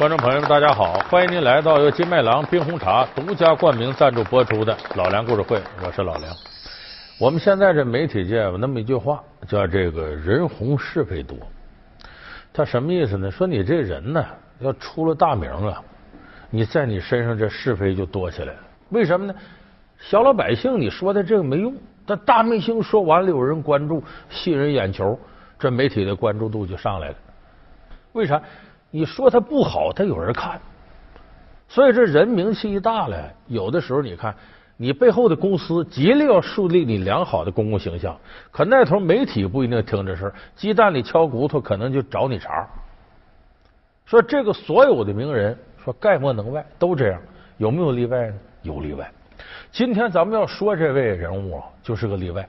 观众朋友们，大家好！欢迎您来到由金麦郎冰红茶独家冠名赞助播出的《老梁故事会》，我是老梁。我们现在这媒体界有那么一句话，叫这个人红是非多。他什么意思呢？说你这人呢，要出了大名啊，你在你身上这是非就多起来了。为什么呢？小老百姓你说的这个没用，但大明星说完了有人关注，吸引人眼球，这媒体的关注度就上来了。为啥？你说他不好，他有人看，所以这人名气一大了，有的时候你看，你背后的公司极力要树立你良好的公共形象，可那头媒体不一定听这事鸡蛋里敲骨头，可能就找你茬。说这个所有的名人，说概莫能外，都这样，有没有例外呢？有例外。今天咱们要说这位人物啊，就是个例外，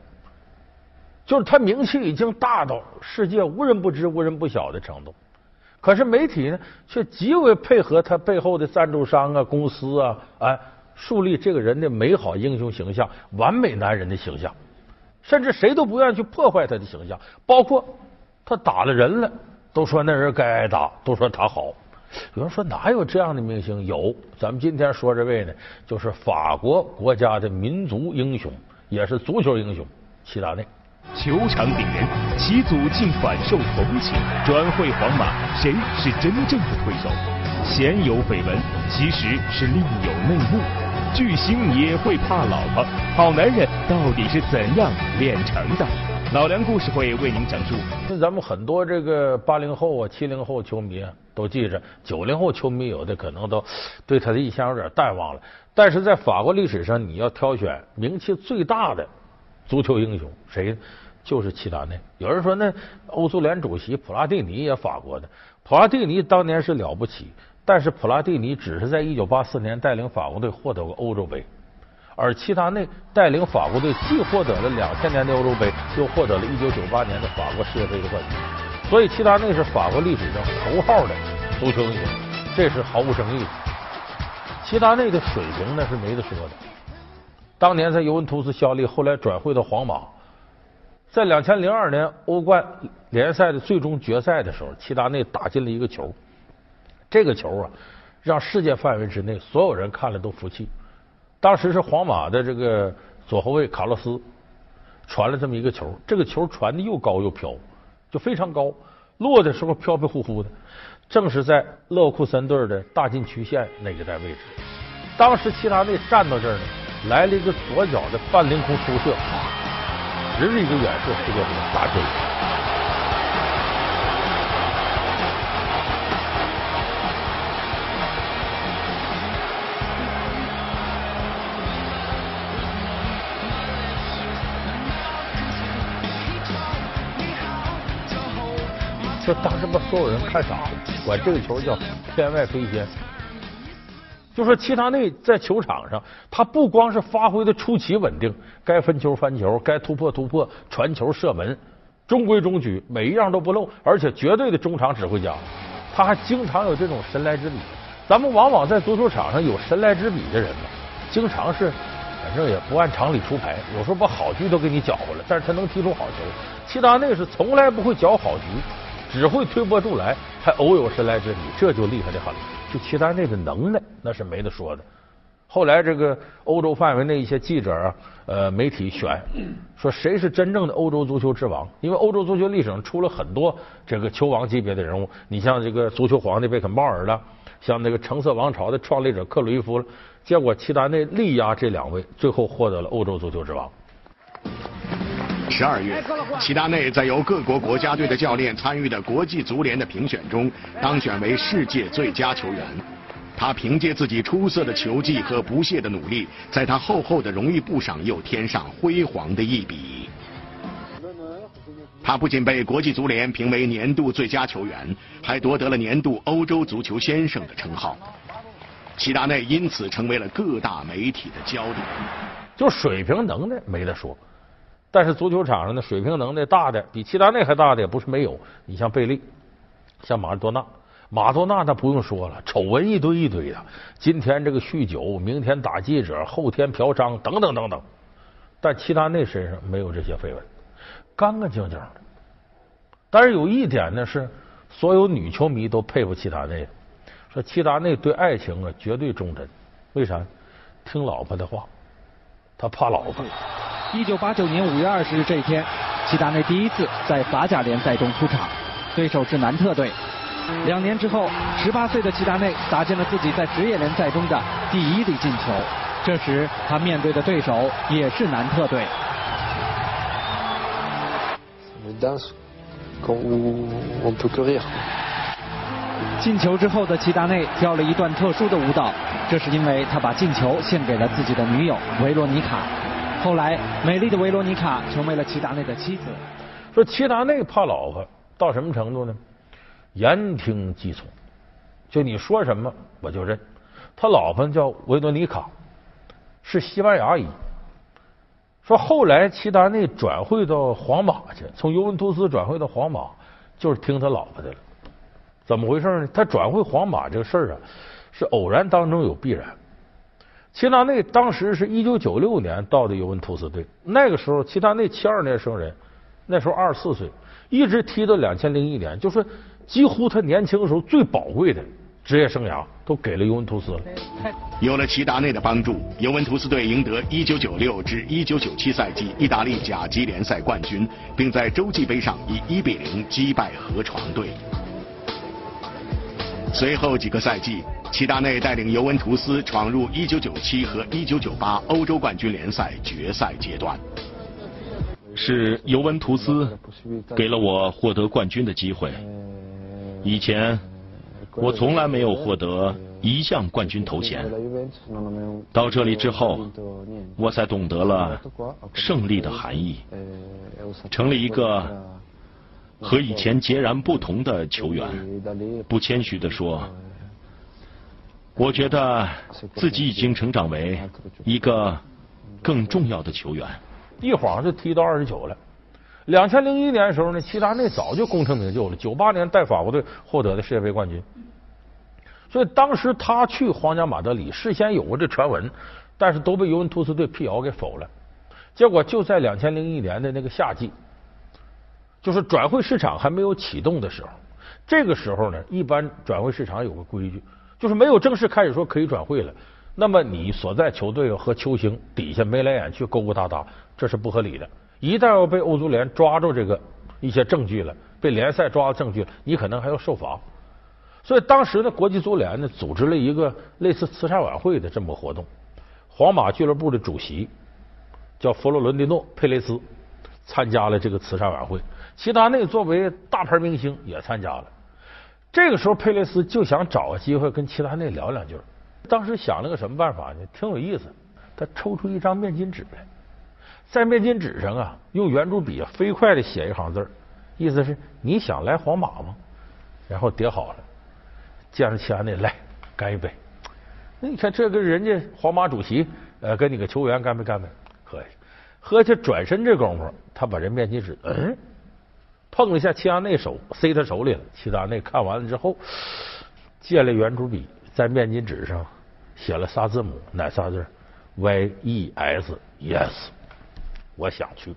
就是他名气已经大到世界无人不知、无人不晓的程度。可是媒体呢，却极为配合他背后的赞助商啊、公司啊，哎，树立这个人的美好英雄形象、完美男人的形象，甚至谁都不愿意去破坏他的形象。包括他打了人了，都说那人该挨打，都说他好。有人说哪有这样的明星？有，咱们今天说这位呢，就是法国国家的民族英雄，也是足球英雄齐达内。球场顶人，其祖竟反受同情，转会皇马，谁是真正的推手？鲜有绯闻，其实是另有内幕。巨星也会怕老婆，好男人到底是怎样炼成的？老梁故事会为您讲述。那咱们很多这个八零后啊、七零后球迷啊，都记着；九零后球迷有的可能都对他的印象有点淡忘了。但是在法国历史上，你要挑选名气最大的足球英雄，谁？就是齐达内。有人说，那欧足联主席普拉蒂尼也法国的。普拉蒂尼当年是了不起，但是普拉蒂尼只是在一九八四年带领法国队获得过欧洲杯，而齐达内带领法国队既获得了两千年的欧洲杯，又获得了一九九八年的法国世界杯的冠军。所以，齐达内是法国历史上头号的足球英雄，这是毫无争议的。齐达内的水平那是没得说的。当年在尤文图斯效力，后来转会到皇马。在两千零二年欧冠联赛的最终决赛的时候，齐达内打进了一个球。这个球啊，让世界范围之内所有人看了都服气。当时是皇马的这个左后卫卡洛斯传了这么一个球，这个球传的又高又飘，就非常高，落的时候飘飘忽忽的，正是在勒沃库森队的大禁区线那一带位置。当时齐达内站到这儿呢，来了一个左脚的半凌空突射。直是一个远射，世界杯打进。这当时把所有人看傻了，管这个球叫“天外飞仙”。就说齐达内在球场上，他不光是发挥的出奇稳定，该分球翻球，该突破突破，传球射门，中规中矩，每一样都不漏，而且绝对的中场指挥家。他还经常有这种神来之笔。咱们往往在足球场上有神来之笔的人呢，经常是反正也不按常理出牌，有时候把好局都给你搅和了，但是他能踢出好球。齐达内是从来不会搅好局，只会推波助澜，还偶有神来之笔，这就厉害的很。就齐达内的能耐，那是没得说的。后来这个欧洲范围内一些记者啊，呃，媒体选说谁是真正的欧洲足球之王？因为欧洲足球历史上出了很多这个球王级别的人物，你像这个足球皇帝贝肯鲍尔了，像那个橙色王朝的创立者克鲁伊夫了。结果齐达内力压这两位，最后获得了欧洲足球之王。十二月，齐达内在由各国国家队的教练参与的国际足联的评选中，当选为世界最佳球员。他凭借自己出色的球技和不懈的努力，在他厚厚的荣誉簿上又添上辉煌的一笔。他不仅被国际足联评为年度最佳球员，还夺得了年度欧洲足球先生的称号。齐达内因此成为了各大媒体的焦点。就水平能耐没得说。但是足球场上的水平能耐大的，比齐达内还大的也不是没有。你像贝利，像马尔多纳，马多纳那不用说了，丑闻一堆一堆的。今天这个酗酒，明天打记者，后天嫖娼，等等等等。但齐达内身上没有这些绯闻，干干净净的。但是有一点呢，是所有女球迷都佩服齐达内，说齐达内对爱情啊绝对忠贞，为啥？听老婆的话，他怕老婆。一九八九年五月二十日这一天，齐达内第一次在法甲联赛中出场，对手是南特队。两年之后，十八岁的齐达内打进了自己在职业联赛中的第一粒进球。这时他面对的对手也是南特队。进球之后的齐达内跳了一段特殊的舞蹈，这是因为他把进球献给了自己的女友维罗妮卡。后来，美丽的维罗妮卡成为了齐达内的妻子。说齐达内怕老婆到什么程度呢？言听计从，就你说什么我就认。他老婆叫维多妮卡，是西班牙裔。说后来齐达内转会到皇马去，从尤文图斯转会到皇马，就是听他老婆的了。怎么回事呢？他转会皇马这个事儿啊，是偶然当中有必然。齐达内当时是一九九六年到的尤文图斯队，那个时候齐达内七二年生人，那时候二十四岁，一直踢到两千零一年，就是几乎他年轻时候最宝贵的职业生涯都给了尤文图斯了。有了齐达内的帮助，尤文图斯队赢得一九九六至一九九七赛季意大利甲级联赛冠军，并在洲际杯上以一比零击败河床队。随后几个赛季，齐达内带领尤文图斯闯入一九九七和一九九八欧洲冠军联赛决赛阶段。是尤文图斯给了我获得冠军的机会。以前我从来没有获得一项冠军头衔。到这里之后，我才懂得了胜利的含义，成了一个。和以前截然不同的球员，不谦虚的说，我觉得自己已经成长为一个更重要的球员。一晃就踢到二十九了。两千零一年的时候呢，齐达内早就功成名就了。九八年带法国队获得的世界杯冠军。所以当时他去皇家马德里，事先有过这传闻，但是都被尤文图斯队辟谣给否了。结果就在两千零一年的那个夏季。就是转会市场还没有启动的时候，这个时候呢，一般转会市场有个规矩，就是没有正式开始说可以转会了，那么你所在球队和球星底下眉来眼去勾勾搭搭，这是不合理的。一旦要被欧足联抓住这个一些证据了，被联赛抓到证据，你可能还要受罚。所以当时呢，国际足联呢组织了一个类似慈善晚会的这么个活动，皇马俱乐部的主席叫佛罗伦蒂诺·佩雷斯参加了这个慈善晚会。齐达内作为大牌明星也参加了。这个时候，佩雷斯就想找个机会跟齐达内聊两句。当时想了个什么办法呢？挺有意思。他抽出一张面巾纸来，在面巾纸上啊，用圆珠笔飞快的写一行字意思是你想来皇马吗？然后叠好了，见着齐达内来干一杯。那你看，这跟人家皇马主席呃，跟你个球员干杯干杯，喝下。喝下去，转身这功夫，他把这面巾纸嗯。碰了一下齐达内手，塞他手里了。齐达内看完了之后，借了圆珠笔，在面巾纸上写了仨字母，哪仨字？Y E S Yes，我想去。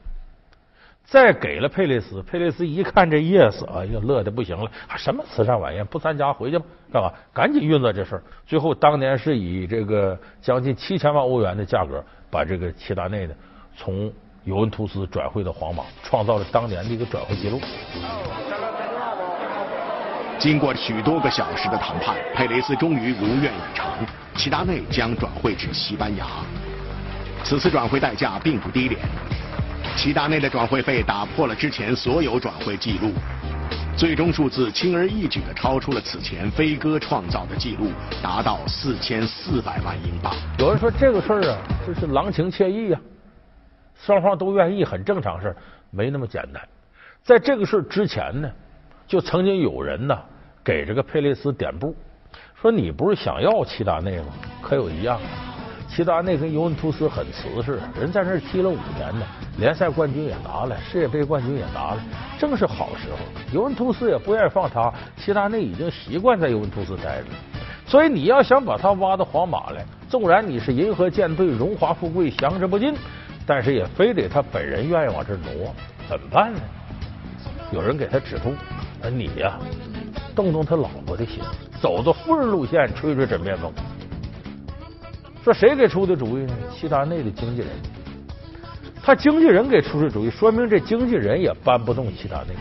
再给了佩雷斯，佩雷斯一看这 Yes，哎呀，乐的不行了。什么慈善晚宴？不参加回去吧，干嘛？赶紧运作这事儿。最后当年是以这个将近七千万欧元的价格，把这个齐达内呢从。尤文图斯转会到皇马，创造了当年的一个转会记录。经过许多个小时的谈判，佩雷斯终于如愿以偿，齐达内将转会至西班牙。此次转会代价并不低廉，齐达内的转会费打破了之前所有转会记录，最终数字轻而易举的超出了此前飞哥创造的记录，达到四千四百万英镑。有人说这个事儿啊，这是郎情妾意呀。双方都愿意，很正常事没那么简单。在这个事之前呢，就曾经有人呢给这个佩雷斯点布，说你不是想要齐达内吗？可有一样，齐达内跟尤文图斯很瓷实，人在那儿踢了五年呢，联赛冠军也拿了，世界杯冠军也拿了，正是好时候。尤文图斯也不愿意放他，齐达内已经习惯在尤文图斯待着，所以你要想把他挖到皇马来，纵然你是银河舰队，荣华富贵，享之不尽。但是也非得他本人愿意往这挪，怎么办呢？有人给他指路，你呀，动动他老婆的心，走走富人路线，吹吹枕边风。说谁给出的主意呢？齐达内的经纪人。他经纪人给出的主意，说明这经纪人也搬不动齐达内。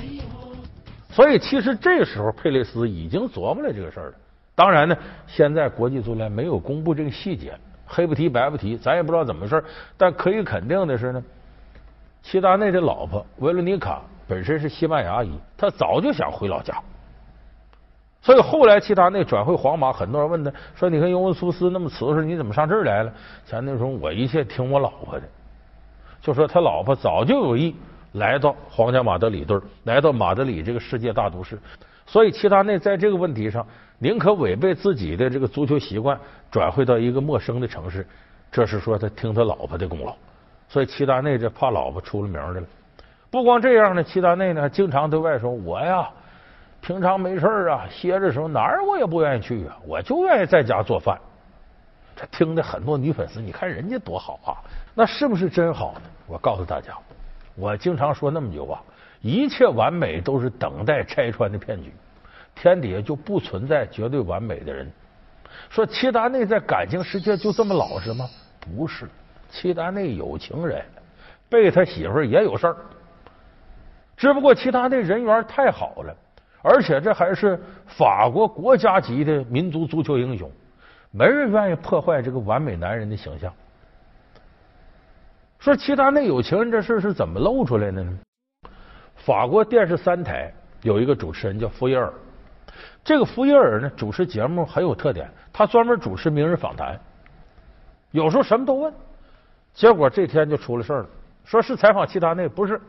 所以，其实这时候佩雷斯已经琢磨了这个事儿了。当然呢，现在国际足联没有公布这个细节，黑不提白不提，咱也不知道怎么回事。但可以肯定的是呢，齐达内的老婆维罗妮卡本身是西班牙裔，他早就想回老家。所以后来齐达内转会皇马，很多人问他说：“你看尤文图斯那么瓷实，你怎么上这儿来了？”前那说：“我一切听我老婆的。”就说他老婆早就有意来到皇家马德里队，来到马德里这个世界大都市。所以齐达内在这个问题上，宁可违背自己的这个足球习惯，转会到一个陌生的城市。这是说他听他老婆的功劳。所以齐达内这怕老婆出了名的了。不光这样呢，齐达内呢经常对外说：“我呀。”平常没事啊，歇着时候哪儿我也不愿意去啊，我就愿意在家做饭。这听的很多女粉丝，你看人家多好啊，那是不是真好呢？我告诉大家，我经常说那么句话：一切完美都是等待拆穿的骗局，天底下就不存在绝对完美的人。说齐达内在感情世界就这么老实吗？不是，齐达内有情人，被他媳妇也有事儿，只不过齐达内人缘太好了。而且这还是法国国家级的民族足球英雄，没人愿意破坏这个完美男人的形象。说齐达内有情人这事是怎么露出来的呢？法国电视三台有一个主持人叫福耶尔，这个福耶尔呢主持节目很有特点，他专门主持名人访谈，有时候什么都问。结果这天就出了事了，说是采访齐达内，不是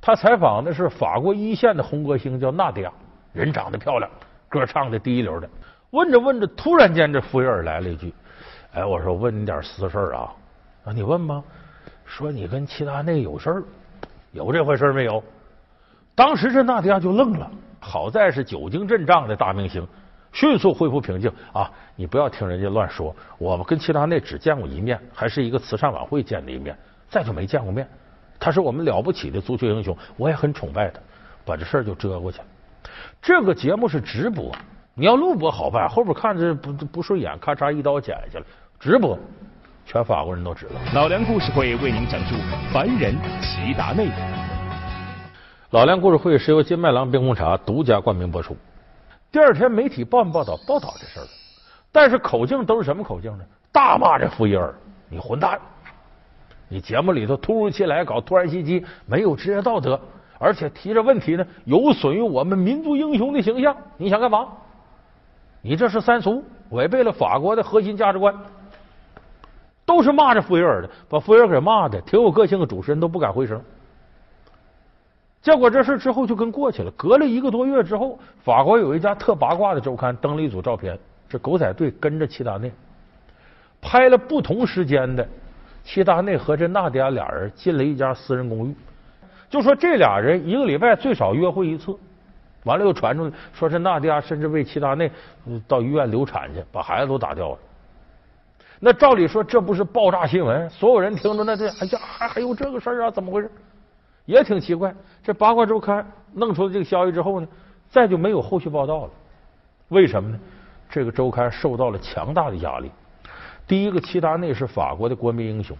他采访的是法国一线的红歌星，叫纳迪亚。人长得漂亮，歌唱的第一流的。问着问着，突然间这福耶尔来了一句：“哎，我说问你点私事啊，啊你问吧。说你跟齐达内有事儿，有这回事没有？”当时这纳迪亚就愣了。好在是久经阵仗的大明星，迅速恢复平静啊！你不要听人家乱说，我们跟齐达内只见过一面，还是一个慈善晚会见的一面，再就没见过面。他是我们了不起的足球英雄，我也很崇拜他，把这事儿就遮过去了。这个节目是直播，你要录播好办，后边看着不不顺眼，咔嚓一刀剪下去了。直播，全法国人都知道。老梁故事会为您讲述凡人齐达内。老梁故事会是由金麦郎冰红茶独家冠名播出。第二天媒体报没报道？报道这事儿但是口径都是什么口径呢？大骂这福伊尔，你混蛋！你节目里头突如其来搞突然袭击，没有职业道德。而且提这问题呢，有损于我们民族英雄的形象。你想干嘛？你这是三俗，违背了法国的核心价值观。都是骂着福耶尔的，把福耶尔给骂的挺有个性的主持人都不敢回声。结果这事之后就跟过去了。隔了一个多月之后，法国有一家特八卦的周刊登了一组照片，这狗仔队跟着齐达内拍了不同时间的齐达内和这纳迪亚俩人进了一家私人公寓。就说这俩人一个礼拜最少约会一次，完了又传出来，说是纳迪亚甚至为齐达内到医院流产去，把孩子都打掉了。那照理说这不是爆炸新闻，所有人听着那这哎呀还还有这个事儿啊？怎么回事？也挺奇怪。这八卦周刊弄出了这个消息之后呢，再就没有后续报道了。为什么呢？这个周刊受到了强大的压力。第一个，齐达内是法国的国民英雄。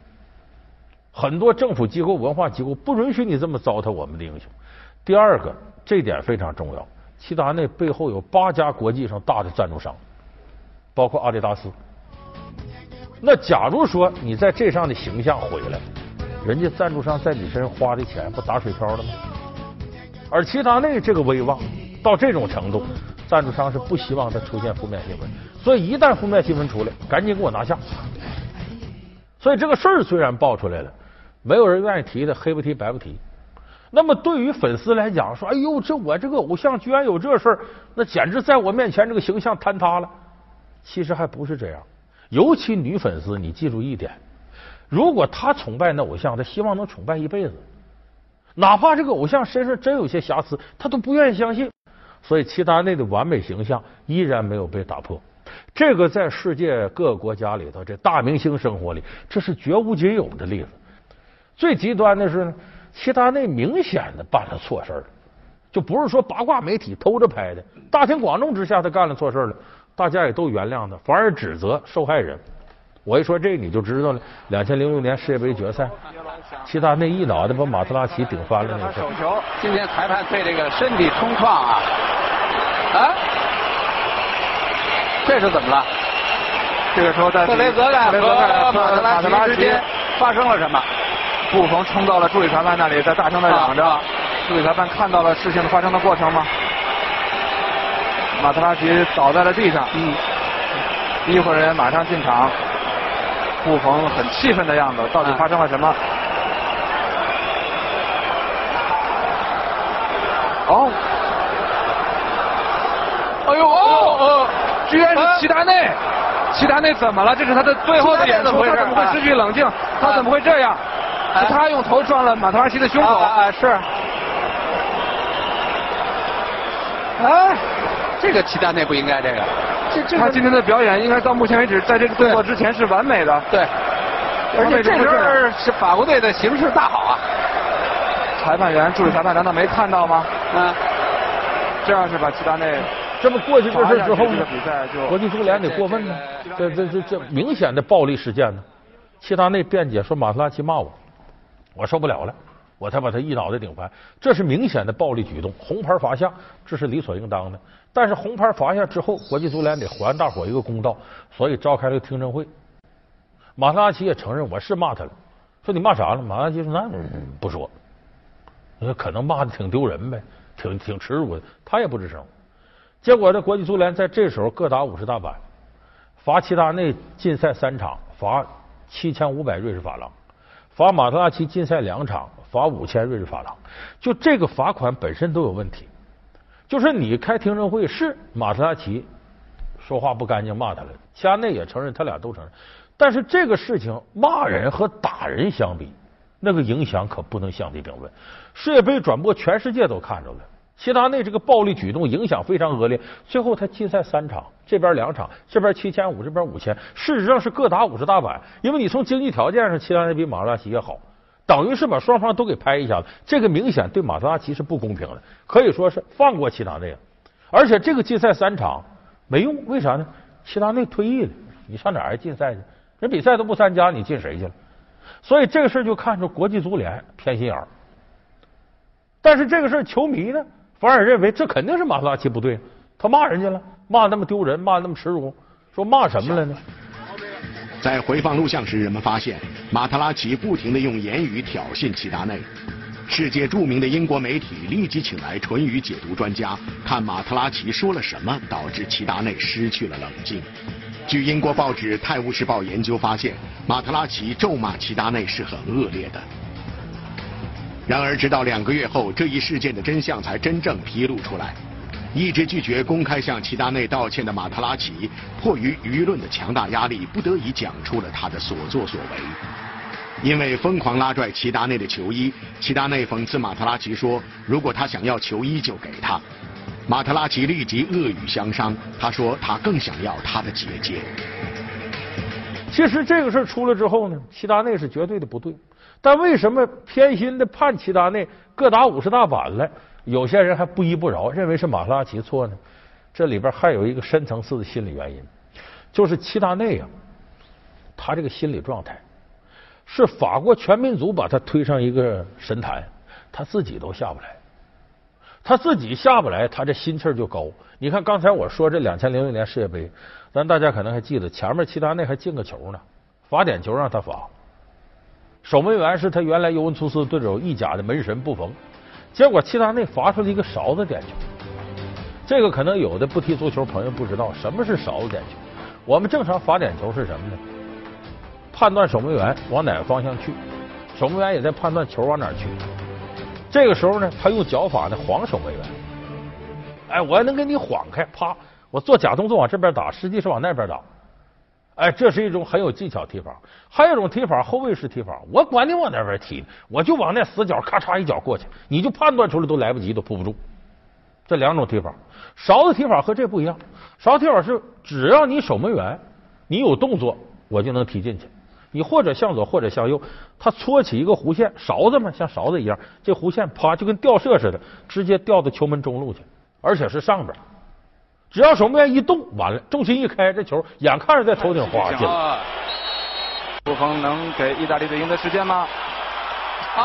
很多政府机构、文化机构不允许你这么糟蹋我们的英雄。第二个，这点非常重要，齐达内背后有八家国际上大的赞助商，包括阿迪达斯。那假如说你在这上的形象毁了，人家赞助商在你身上花的钱不打水漂了吗？而齐达内这个威望到这种程度，赞助商是不希望他出现负面新闻，所以一旦负面新闻出来，赶紧给我拿下。所以这个事儿虽然爆出来了。没有人愿意提的，黑不提白不提。那么对于粉丝来讲，说：“哎呦，这我这个偶像居然有这事儿，那简直在我面前这个形象坍塌了。”其实还不是这样。尤其女粉丝，你记住一点：如果他崇拜那偶像，他希望能崇拜一辈子，哪怕这个偶像身上真有些瑕疵，他都不愿意相信。所以齐达内的完美形象依然没有被打破。这个在世界各个国家里头，这大明星生活里，这是绝无仅有的例子。最极端的是呢，齐达内明显的办了错事儿，就不是说八卦媒体偷着拍的。大庭广众之下，他干了错事了，大家也都原谅他，反而指责受害人。我一说这你就知道了。两千零六年世界杯决赛，齐达内一脑袋把马特拉齐顶翻了那个手球，今天裁判对这个身体冲撞啊啊，这是怎么了？这个时候在特雷泽盖和马特拉齐之间发生了什么？布冯冲到了助理裁判那里，在大声的嚷着。助理裁判看到了事情发生的过程吗？马特拉齐倒在了地上。嗯。医护人员马上进场。布冯很气愤的样子，到底发生了什么？哦。哎呦哦哦！居然是齐达内。齐达内怎么了？这是他的最后的演出，他怎么会失去冷静？他怎么会这样？是他用头撞了马特拉齐的胸口。啊，是。哎，这个齐达内不应该这个。这这他今天的表演应该到目前为止，在这个动作之前是完美的。对。而且这时候是法国队的形势大好啊。裁判员、助理裁判难道没看到吗？嗯。这样是把齐达内。这么过去这事之后呢？国际足联得过问呢。这这这这明显的暴力事件呢。齐达内辩解说马特拉齐骂我，我受不了了，我才把他一脑袋顶翻。这是明显的暴力举动，红牌罚下，这是理所应当的。但是红牌罚下之后，国际足联得还大伙一个公道，所以召开了个听证会。马特拉齐也承认我是骂他了，说你骂啥了？马特拉齐说那不说，那可能骂的挺丢人呗，挺挺耻辱的，他也不吱声。结果呢，国际足联在这时候各打五十大板，罚齐达内禁赛三场，罚七千五百瑞士法郎；罚马特拉齐禁赛两场，罚五千瑞士法郎。就这个罚款本身都有问题。就是你开听证会是马特拉齐说话不干净骂他了，齐达内也承认，他俩都承认。但是这个事情骂人和打人相比，那个影响可不能相提并论。世界杯转播全世界都看着了。齐达内这个暴力举动影响非常恶劣，最后他禁赛三场，这边两场，这边七千五，这边五千，事实上是各打五十大板。因为你从经济条件上，齐达内比马拉齐也好，等于是把双方都给拍一下子。这个明显对马特拉齐是不公平的，可以说是放过齐达内了。而且这个禁赛三场没用，为啥呢？齐达内退役了，你上哪儿禁赛去？人比赛都不参加，你禁谁去了？所以这个事儿就看出国际足联偏心眼儿。但是这个事儿球迷呢？反而认为这肯定是马特拉齐不对，他骂人家了，骂那么丢人，骂那么耻辱，说骂什么了呢？在回放录像时，人们发现马特拉奇不停地用言语挑衅齐达内。世界著名的英国媒体立即请来唇语解读专家，看马特拉奇说了什么导致齐达内失去了冷静。据英国报纸《泰晤士报》研究发现，马特拉奇咒骂齐达内是很恶劣的。然而，直到两个月后，这一事件的真相才真正披露出来。一直拒绝公开向齐达内道歉的马特拉齐，迫于舆论的强大压力，不得已讲出了他的所作所为。因为疯狂拉拽齐达内的球衣，齐达内讽刺马特拉齐说：“如果他想要球衣，就给他。”马特拉齐立即恶语相伤，他说：“他更想要他的姐姐。”其实这个事出来之后呢，齐达内是绝对的不对。但为什么偏心的判齐达内各打五十大板了？有些人还不依不饶，认为是马拉奇错呢？这里边还有一个深层次的心理原因，就是齐达内啊，他这个心理状态是法国全民族把他推上一个神坛，他自己都下不来，他自己下不来，他这心气儿就高。你看刚才我说这两千零六年世界杯，咱大家可能还记得，前面齐达内还进个球呢，罚点球让他罚。守门员是他原来尤文图斯对手意甲的门神布冯，结果齐达内罚出了一个勺子点球。这个可能有的不踢足球朋友不知道什么是勺子点球。我们正常罚点球是什么呢？判断守门员往哪个方向去，守门员也在判断球往哪去。这个时候呢，他用脚法呢晃守门员。哎，我能给你晃开，啪，我做假动作往这边打，实际是往那边打。哎，这是一种很有技巧踢法。还有一种踢法，后卫式踢法。我管你往哪边踢，我就往那死角咔嚓一脚过去，你就判断出来都来不及，都扑不住。这两种踢法，勺子踢法和这不一样。勺子踢法是只要你守门员你有动作，我就能踢进去。你或者向左，或者向右，他搓起一个弧线，勺子嘛，像勺子一样，这弧线啪就跟吊射似的，直接吊到球门中路去，而且是上边。只要守门员一动，完了，重心一开，这球眼看着在头顶滑进了。布冯能给意大利队赢得时间吗？啊！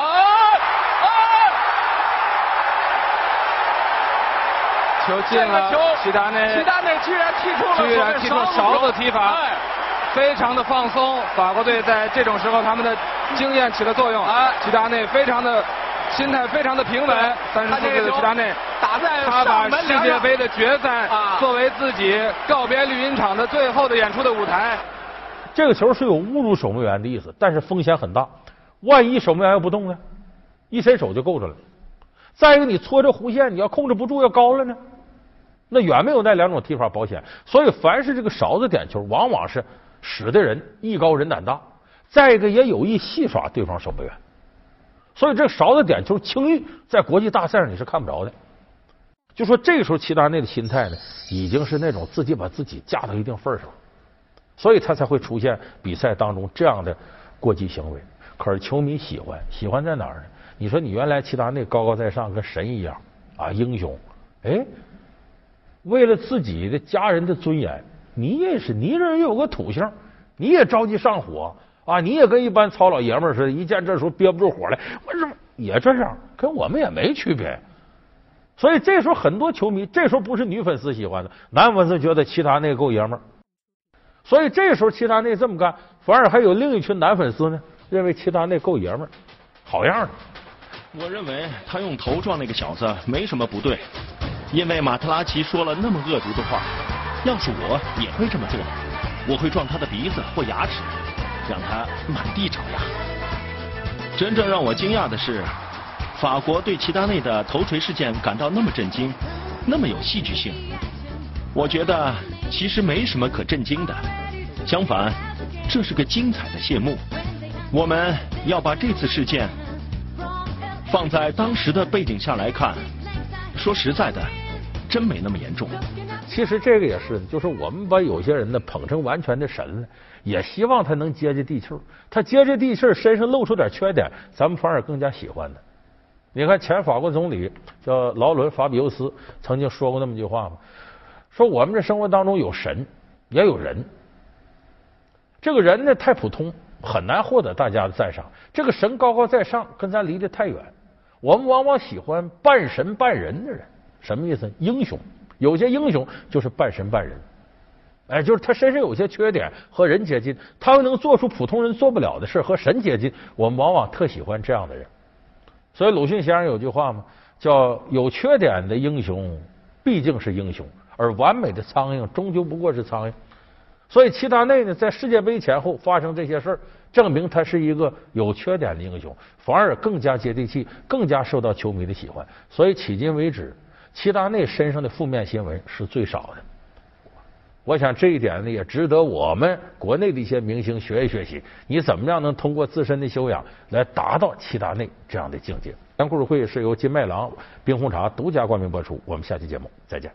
球进了，齐达内，齐达内居然踢出了，居然踢出勺子踢法，非常的放松。法国队在这种时候，他们的经验起了作用。啊，齐达内非常的心态非常的平稳。三十四岁的齐达内打在他把世界杯的决赛作为自己告别绿茵场的最后的演出的舞台。这个球是有侮辱守门员的意思，但是风险很大。万一守门员要不动呢？一伸手就够着了。再一个，你搓着弧线，你要控制不住要高了呢？那远没有那两种踢法保险，所以凡是这个勺子点球，往往是使的人艺高人胆大，再一个也有意戏耍对方守门员。所以这勺子点球轻易在国际大赛上你是看不着的。就说这个时候齐达内的心态呢，已经是那种自己把自己架到一定份上，所以他才会出现比赛当中这样的过激行为。可是球迷喜欢，喜欢在哪儿呢？你说你原来齐达内高高在上，跟神一样啊，英雄，哎。为了自己的家人的尊严，你也是，你这人有个土性，你也着急上火啊！你也跟一般糙老爷们似的，一见这时候憋不住火来，我怎么也这样？跟我们也没区别。所以这时候很多球迷，这时候不是女粉丝喜欢的，男粉丝觉得齐达内够爷们儿。所以这时候齐达内这么干，反而还有另一群男粉丝呢，认为齐达内够爷们儿，好样的。我认为他用头撞那个小子没什么不对。因为马特拉奇说了那么恶毒的话，要是我也会这么做，我会撞他的鼻子或牙齿，让他满地找牙。真正让我惊讶的是，法国对齐达内的头锤事件感到那么震惊，那么有戏剧性。我觉得其实没什么可震惊的，相反，这是个精彩的谢幕。我们要把这次事件放在当时的背景下来看。说实在的。真没那么严重。其实这个也是，就是我们把有些人呢捧成完全的神了，也希望他能接接地气儿。他接接地气儿，身上露出点缺点，咱们反而更加喜欢他。你看前法国总理叫劳伦·法比尤斯曾经说过那么句话嘛，说我们这生活当中有神，也有人。这个人呢太普通，很难获得大家的赞赏。这个神高高在上，跟咱离得太远。我们往往喜欢半神半人的人。什么意思？英雄有些英雄就是半神半人，哎，就是他身上有些缺点和人接近，他又能做出普通人做不了的事和神接近。我们往往特喜欢这样的人。所以鲁迅先生有句话嘛，叫“有缺点的英雄毕竟是英雄，而完美的苍蝇终究不过是苍蝇”。所以齐达内呢，在世界杯前后发生这些事儿，证明他是一个有缺点的英雄，反而更加接地气，更加受到球迷的喜欢。所以迄今为止。齐达内身上的负面新闻是最少的，我想这一点呢也值得我们国内的一些明星学一学习。你怎么样能通过自身的修养来达到齐达内这样的境界？咱故事会是由金麦郎冰红茶独家冠名播出，我们下期节目再见。